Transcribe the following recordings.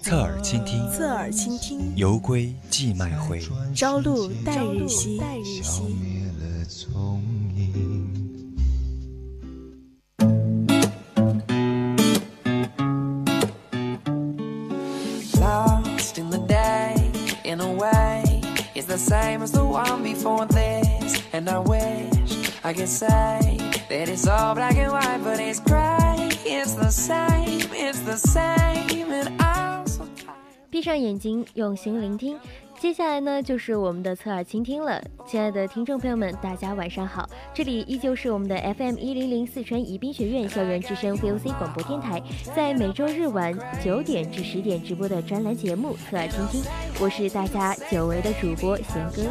侧耳倾听，侧耳倾听。犹归寄麦回，朝露待日晞。消灭了踪影。Lost in the day, in a way, it's the same as the one before this. And I wish I could say that it's all black and white, but it's gray. It's the same, it's the same, and. 闭上眼睛，用心聆听。接下来呢，就是我们的侧耳倾听了。亲爱的听众朋友们，大家晚上好，这里依旧是我们的 FM 一零零四川宜宾学院校园之声 VOC 广播电台，在每周日晚九点至十点直播的专栏节目《侧耳倾听》，我是大家久违的主播贤哥。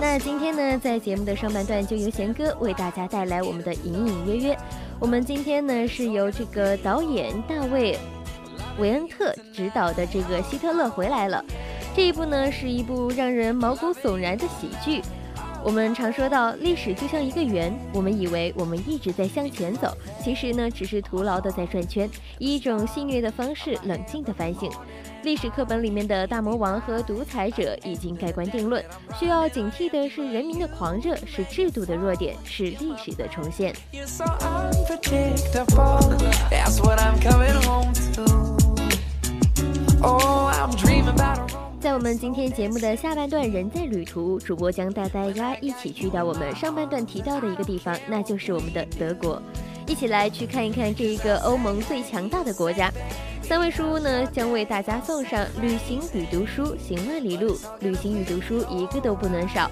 那今天呢，在节目的上半段就由贤哥为大家带来我们的隐隐约约。我们今天呢是由这个导演大卫·韦恩特执导的这个《希特勒回来了》这一部呢是一部让人毛骨悚然的喜剧。我们常说到历史就像一个圆，我们以为我们一直在向前走，其实呢只是徒劳的在转圈，以一种戏谑的方式冷静的反省。历史课本里面的大魔王和独裁者已经盖棺定论，需要警惕的是人民的狂热，是制度的弱点，是历史的重现。Oh. 在我们今天节目的下半段，人在旅途，主播将带大家一起去到我们上半段提到的一个地方，那就是我们的德国，一起来去看一看这一个欧盟最强大的国家。三位书屋呢，将为大家送上旅行与读书，行万里路，旅行与读书一个都不能少。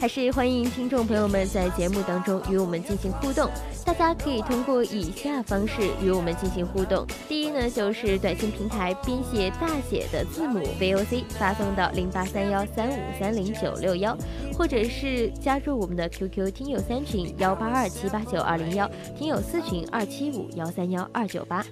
还是欢迎听众朋友们在节目当中与我们进行互动，大家可以通过以下方式与我们进行互动。第一呢，就是短信平台编写大写的字母 VOC 发送到零八三幺三五三零九六幺，或者是加入我们的 QQ 听友三群幺八二七八九二零幺，听友四群二七五幺三幺二九八。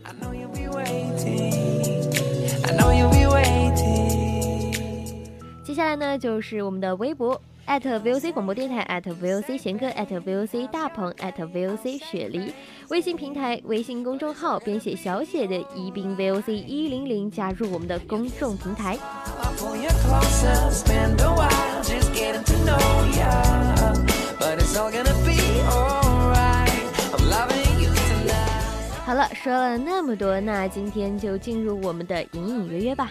接下来呢，就是我们的微博。艾特 VOC 广播电台，艾特 VOC 贤哥，艾特 VOC 大鹏，艾特 VOC 雪梨。微信平台、微信公众号编写小写的宜宾 VOC 一零零，加入我们的公众平台。好了，说了那么多，那今天就进入我们的隐隐约约吧。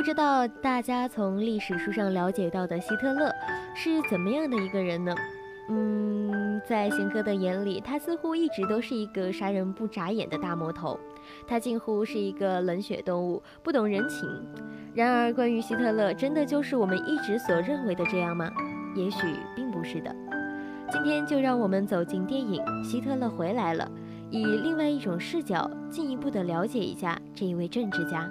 不知道大家从历史书上了解到的希特勒是怎么样的一个人呢？嗯，在贤哥的眼里，他似乎一直都是一个杀人不眨眼的大魔头，他近乎是一个冷血动物，不懂人情。然而，关于希特勒，真的就是我们一直所认为的这样吗？也许并不是的。今天就让我们走进电影《希特勒回来了》，以另外一种视角，进一步的了解一下这一位政治家。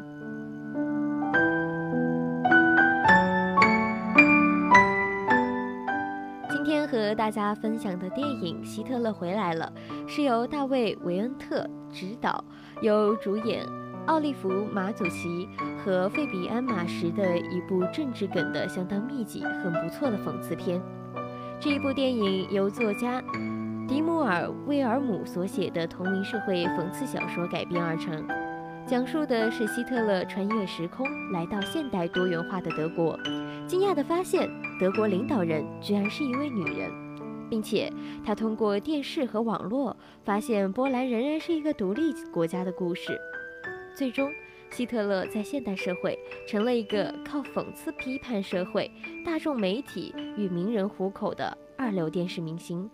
大家分享的电影《希特勒回来了》是由大卫·维恩特执导，由主演奥利弗·马祖奇和费比安·马什的一部政治梗的相当密集、很不错的讽刺片。这一部电影由作家迪姆尔·威尔姆所写的同名社会讽刺小说改编而成，讲述的是希特勒穿越时空来到现代多元化的德国，惊讶地发现德国领导人居然是一位女人。并且他通过电视和网络发现波兰仍然是一个独立国家的故事。最终，希特勒在现代社会成了一个靠讽刺批判社会、大众媒体与名人糊口的二流电视明星。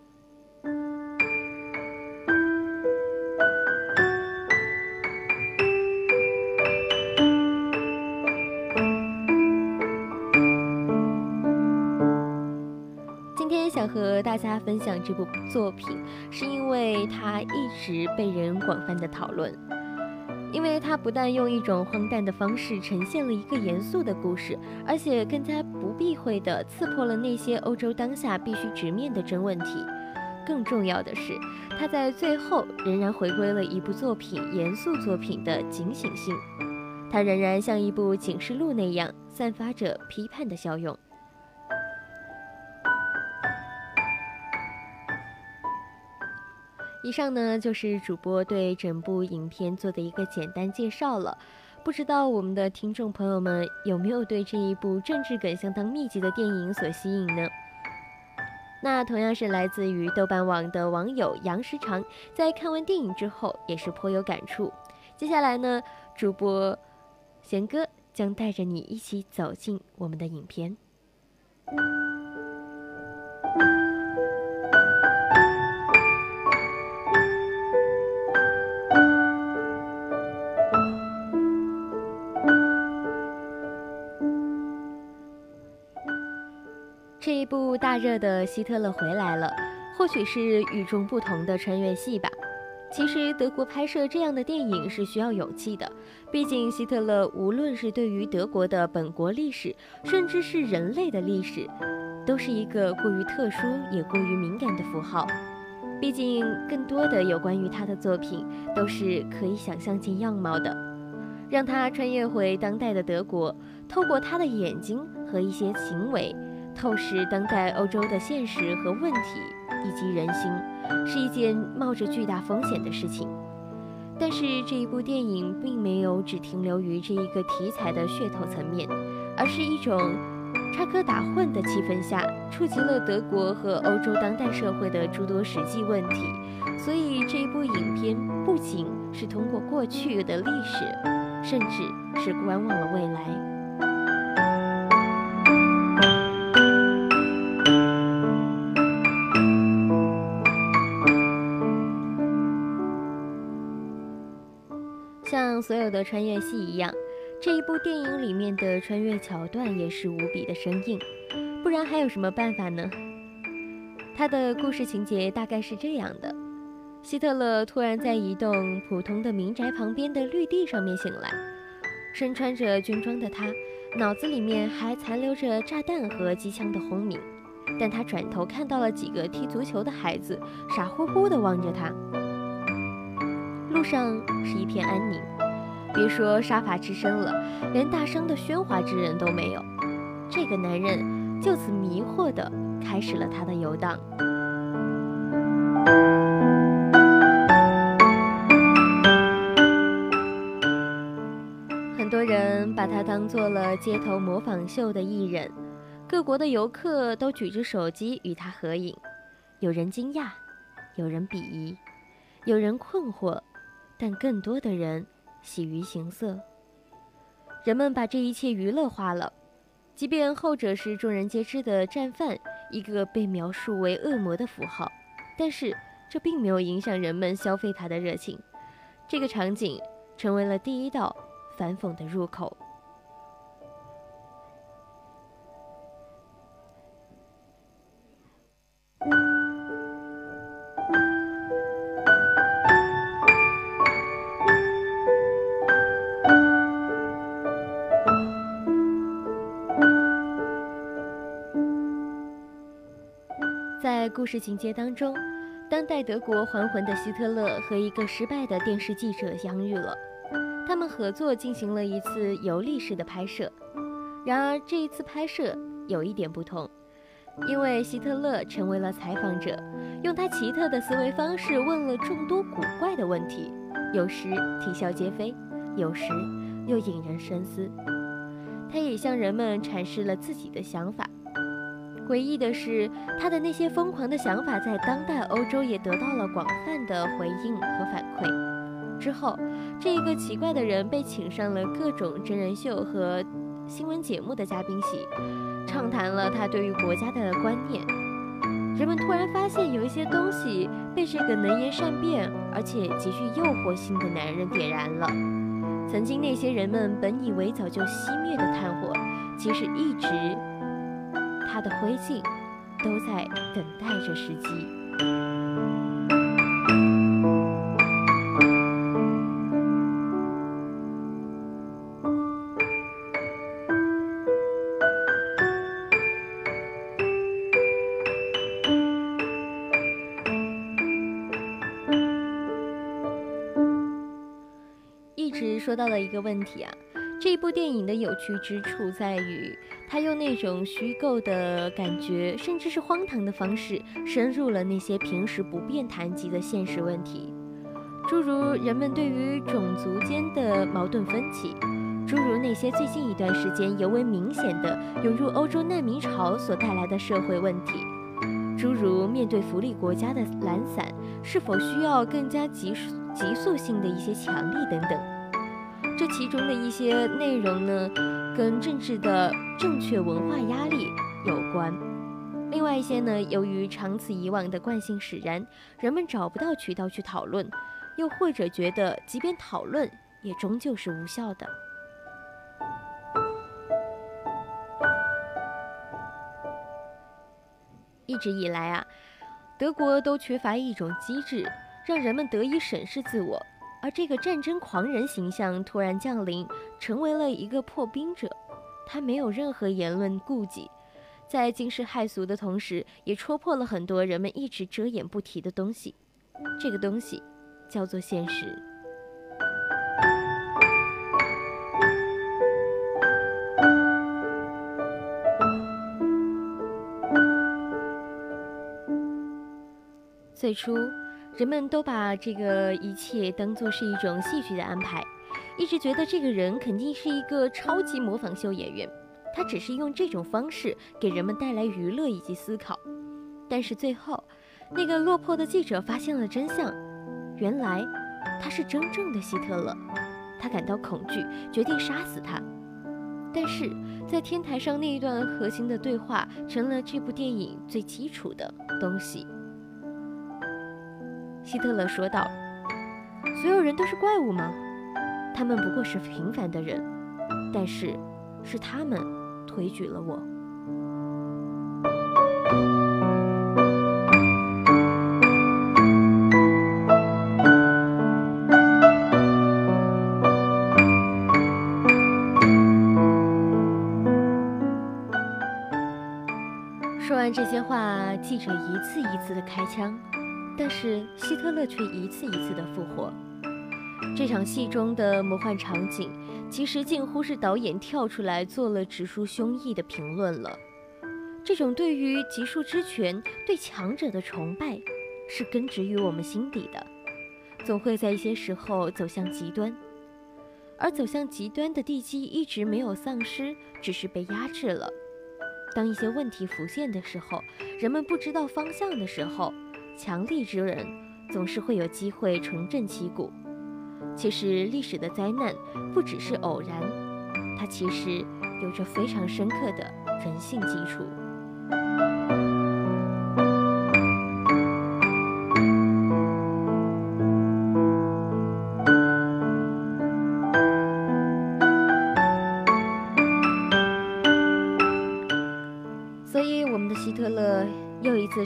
和大家分享这部作品，是因为它一直被人广泛的讨论，因为它不但用一种荒诞的方式呈现了一个严肃的故事，而且更加不避讳地刺破了那些欧洲当下必须直面的真问题。更重要的是，它在最后仍然回归了一部作品严肃作品的警醒性，它仍然像一部警示录那样，散发着批判的效用。以上呢就是主播对整部影片做的一个简单介绍了，不知道我们的听众朋友们有没有对这一部政治梗相当密集的电影所吸引呢？那同样是来自于豆瓣网的网友杨时长，在看完电影之后也是颇有感触。接下来呢，主播贤哥将带着你一起走进我们的影片。热的《希特勒回来了》，或许是与众不同的穿越戏吧。其实，德国拍摄这样的电影是需要勇气的，毕竟希特勒无论是对于德国的本国历史，甚至是人类的历史，都是一个过于特殊也过于敏感的符号。毕竟，更多的有关于他的作品都是可以想象进样貌的，让他穿越回当代的德国，透过他的眼睛和一些行为。透视当代欧洲的现实和问题以及人心，是一件冒着巨大风险的事情。但是这一部电影并没有只停留于这一个题材的噱头层面，而是一种插科打诨的气氛下，触及了德国和欧洲当代社会的诸多实际问题。所以这一部影片不仅是通过过去的历史，甚至是观望了未来。所有的穿越戏一样，这一部电影里面的穿越桥段也是无比的生硬，不然还有什么办法呢？他的故事情节大概是这样的：希特勒突然在一栋普通的民宅旁边的绿地上面醒来，身穿着军装的他，脑子里面还残留着炸弹和机枪的轰鸣，但他转头看到了几个踢足球的孩子，傻乎乎地望着他。路上是一片安宁，别说杀伐之声了，连大声的喧哗之人都没有。这个男人就此迷惑地开始了他的游荡。很多人把他当做了街头模仿秀的艺人，各国的游客都举着手机与他合影，有人惊讶，有人鄙夷，有人困惑。但更多的人喜于形色，人们把这一切娱乐化了，即便后者是众人皆知的战犯，一个被描述为恶魔的符号，但是这并没有影响人们消费它的热情。这个场景成为了第一道反讽的入口。故事情节当中，当代德国还魂的希特勒和一个失败的电视记者相遇了，他们合作进行了一次游历式的拍摄。然而这一次拍摄有一点不同，因为希特勒成为了采访者，用他奇特的思维方式问了众多古怪的问题，有时啼笑皆非，有时又引人深思。他也向人们阐释了自己的想法。诡异的是，他的那些疯狂的想法在当代欧洲也得到了广泛的回应和反馈。之后，这一个奇怪的人被请上了各种真人秀和新闻节目的嘉宾席，畅谈了他对于国家的观念。人们突然发现，有一些东西被这个能言善辩而且极具诱惑性的男人点燃了。曾经那些人们本以为早就熄灭的炭火，其实一直。他的灰烬都在等待着时机。一直说到了一个问题啊。这部电影的有趣之处在于，它用那种虚构的感觉，甚至是荒唐的方式，深入了那些平时不便谈及的现实问题，诸如人们对于种族间的矛盾分歧，诸如那些最近一段时间尤为明显的涌入欧洲难民潮所带来的社会问题，诸如面对福利国家的懒散，是否需要更加急速急速性的一些强力等等。这其中的一些内容呢，跟政治的正确文化压力有关；另外一些呢，由于长此以往的惯性使然，人们找不到渠道去讨论，又或者觉得即便讨论也终究是无效的。一直以来啊，德国都缺乏一种机制，让人们得以审视自我。而这个战争狂人形象突然降临，成为了一个破冰者。他没有任何言论顾忌，在惊世骇俗的同时，也戳破了很多人们一直遮掩不提的东西。这个东西叫做现实。最初。人们都把这个一切当作是一种戏剧的安排，一直觉得这个人肯定是一个超级模仿秀演员，他只是用这种方式给人们带来娱乐以及思考。但是最后，那个落魄的记者发现了真相，原来他是真正的希特勒，他感到恐惧，决定杀死他。但是在天台上那一段核心的对话，成了这部电影最基础的东西。希特勒说道：“所有人都是怪物吗？他们不过是平凡的人，但是是他们推举了我。”说完这些话，记者一次一次的开枪。但是希特勒却一次一次的复活。这场戏中的魔幻场景，其实近乎是导演跳出来做了直抒胸臆的评论了。这种对于极数之权、对强者的崇拜，是根植于我们心底的，总会在一些时候走向极端。而走向极端的地基一直没有丧失，只是被压制了。当一些问题浮现的时候，人们不知道方向的时候。强力之人总是会有机会重振旗鼓。其实历史的灾难不只是偶然，它其实有着非常深刻的人性基础。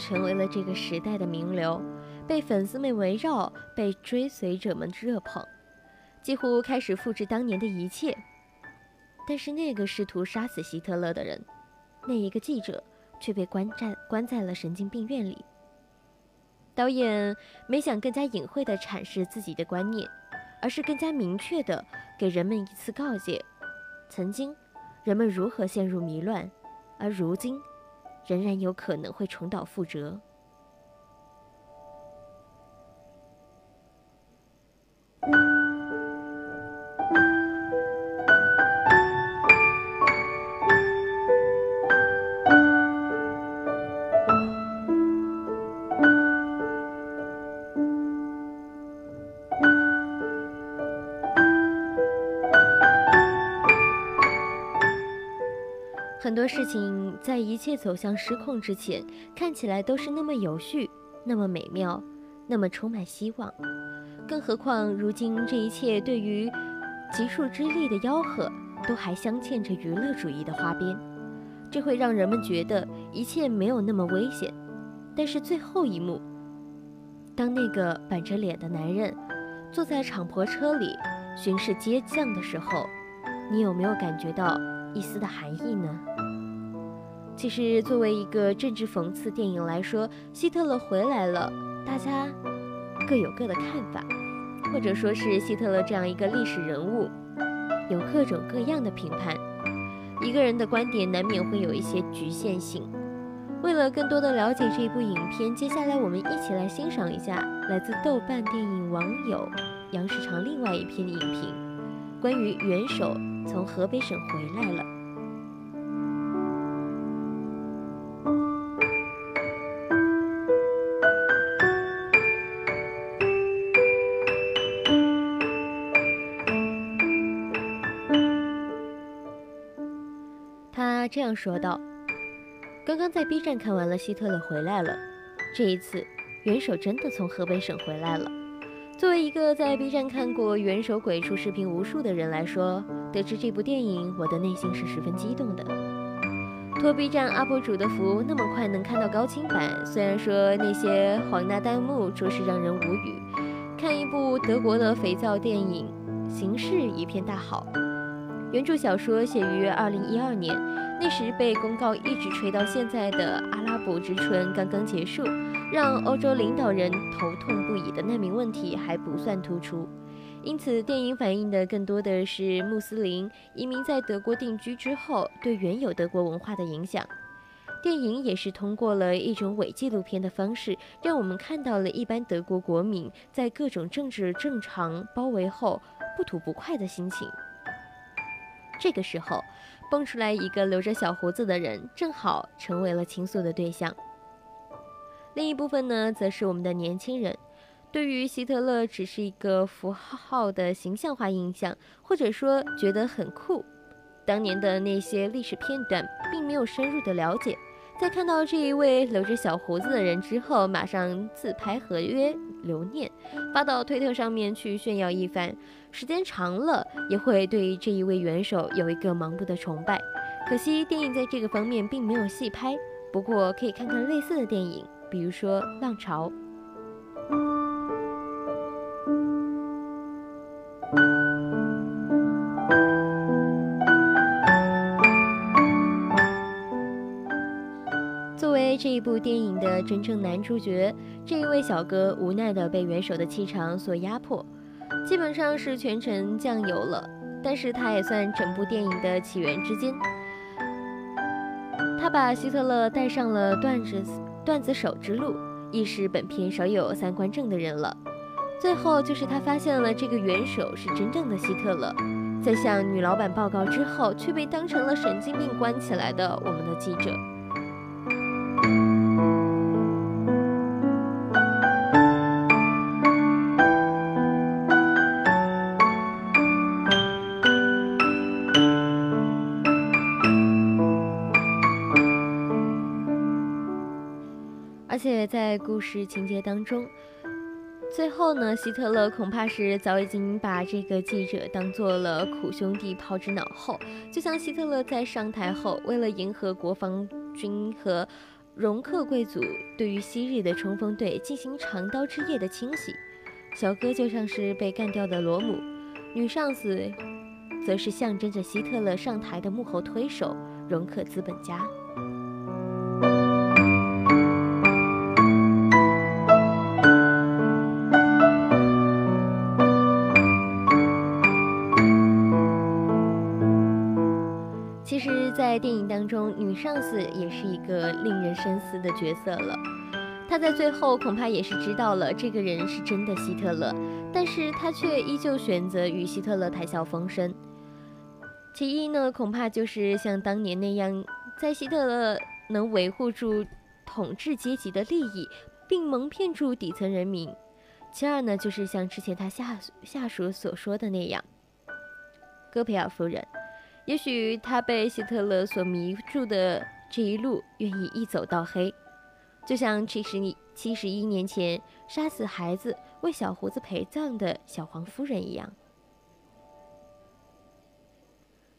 成为了这个时代的名流，被粉丝们围绕，被追随者们热捧，几乎开始复制当年的一切。但是那个试图杀死希特勒的人，那一个记者，却被关在关在了神经病院里。导演没想更加隐晦地阐释自己的观念，而是更加明确地给人们一次告诫：曾经，人们如何陷入迷乱，而如今。仍然有可能会重蹈覆辙。很多事情在一切走向失控之前，看起来都是那么有序，那么美妙，那么充满希望。更何况，如今这一切对于极数之力的吆喝，都还镶嵌着娱乐主义的花边，这会让人们觉得一切没有那么危险。但是最后一幕，当那个板着脸的男人坐在敞篷车里巡视街巷的时候，你有没有感觉到一丝的寒意呢？其实，作为一个政治讽刺电影来说，《希特勒回来了》，大家各有各的看法。或者说是希特勒这样一个历史人物，有各种各样的评判。一个人的观点难免会有一些局限性。为了更多的了解这部影片，接下来我们一起来欣赏一下来自豆瓣电影网友杨世长另外一篇影评，关于元首从河北省回来了。这样说道：“刚刚在 B 站看完了希特勒回来了，这一次元首真的从河北省回来了。作为一个在 B 站看过元首鬼畜视频无数的人来说，得知这部电影，我的内心是十分激动的。托 B 站 UP 主的福，那么快能看到高清版，虽然说那些黄大弹幕着实让人无语。看一部德国的肥皂电影，形势一片大好。原著小说写于二零一二年。”那时被公告一直吹到现在的阿拉伯之春刚刚结束，让欧洲领导人头痛不已的难民问题还不算突出，因此电影反映的更多的是穆斯林移民在德国定居之后对原有德国文化的影响。电影也是通过了一种伪纪录片的方式，让我们看到了一般德国国民在各种政治正常包围后不吐不快的心情。这个时候。蹦出来一个留着小胡子的人，正好成为了倾诉的对象。另一部分呢，则是我们的年轻人，对于希特勒只是一个符号的形象化印象，或者说觉得很酷。当年的那些历史片段，并没有深入的了解。在看到这一位留着小胡子的人之后，马上自拍合约留念，发到推特上面去炫耀一番。时间长了，也会对这一位元首有一个盲目的崇拜。可惜电影在这个方面并没有细拍，不过可以看看类似的电影，比如说《浪潮》。作为这一部电影的真正男主角，这一位小哥无奈的被元首的气场所压迫，基本上是全程酱油了。但是他也算整部电影的起源之间，他把希特勒带上了段子段子手之路，亦是本片少有三观正的人了。最后就是他发现了这个元首是真正的希特勒，在向女老板报告之后，却被当成了神经病关起来的我们的记者。在故事情节当中，最后呢，希特勒恐怕是早已经把这个记者当做了苦兄弟抛之脑后。就像希特勒在上台后，为了迎合国防军和容克贵族对于昔日的冲锋队进行长刀之夜的清洗，小哥就像是被干掉的罗姆，女上司则是象征着希特勒上台的幕后推手容克资本家。当中，女上司也是一个令人深思的角色了。她在最后恐怕也是知道了这个人是真的希特勒，但是她却依旧选择与希特勒谈笑风生。其一呢，恐怕就是像当年那样，在希特勒能维护住统治阶级的利益，并蒙骗住底层人民；其二呢，就是像之前他下下属所说的那样，戈培尔夫人。也许他被希特勒所迷住的这一路，愿意一走到黑，就像七十一七十一年前杀死孩子为小胡子陪葬的小黄夫人一样。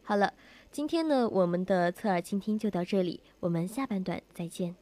好了，今天呢，我们的侧耳倾听就到这里，我们下半段再见。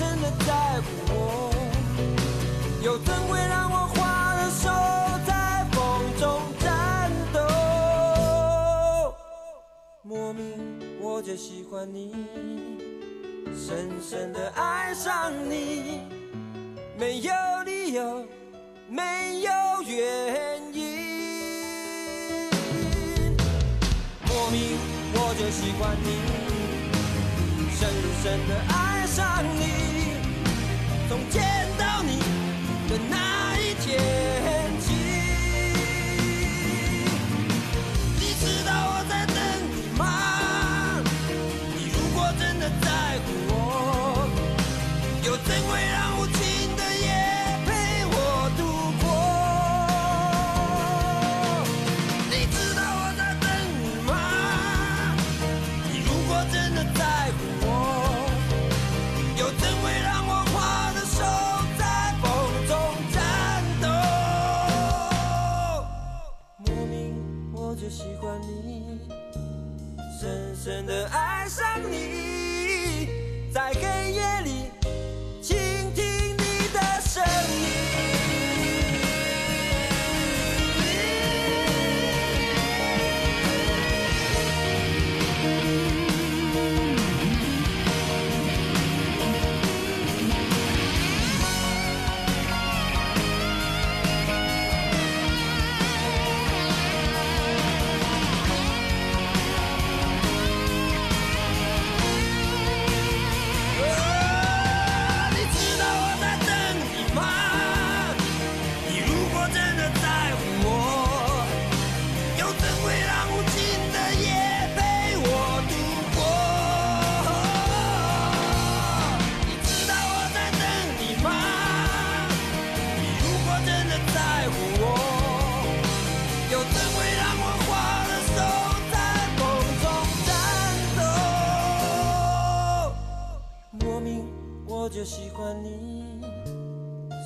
真的在乎我，又怎会让我花了手在风中颤抖？莫名我就喜欢你。深深的爱上你，没有理由，没有原因。莫名我就喜欢你，深深的爱上你，从见到你的那一天起。你知道我在等你吗？你如果真的在乎我，又怎会让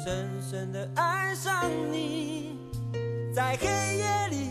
深深地爱上你，在黑夜里。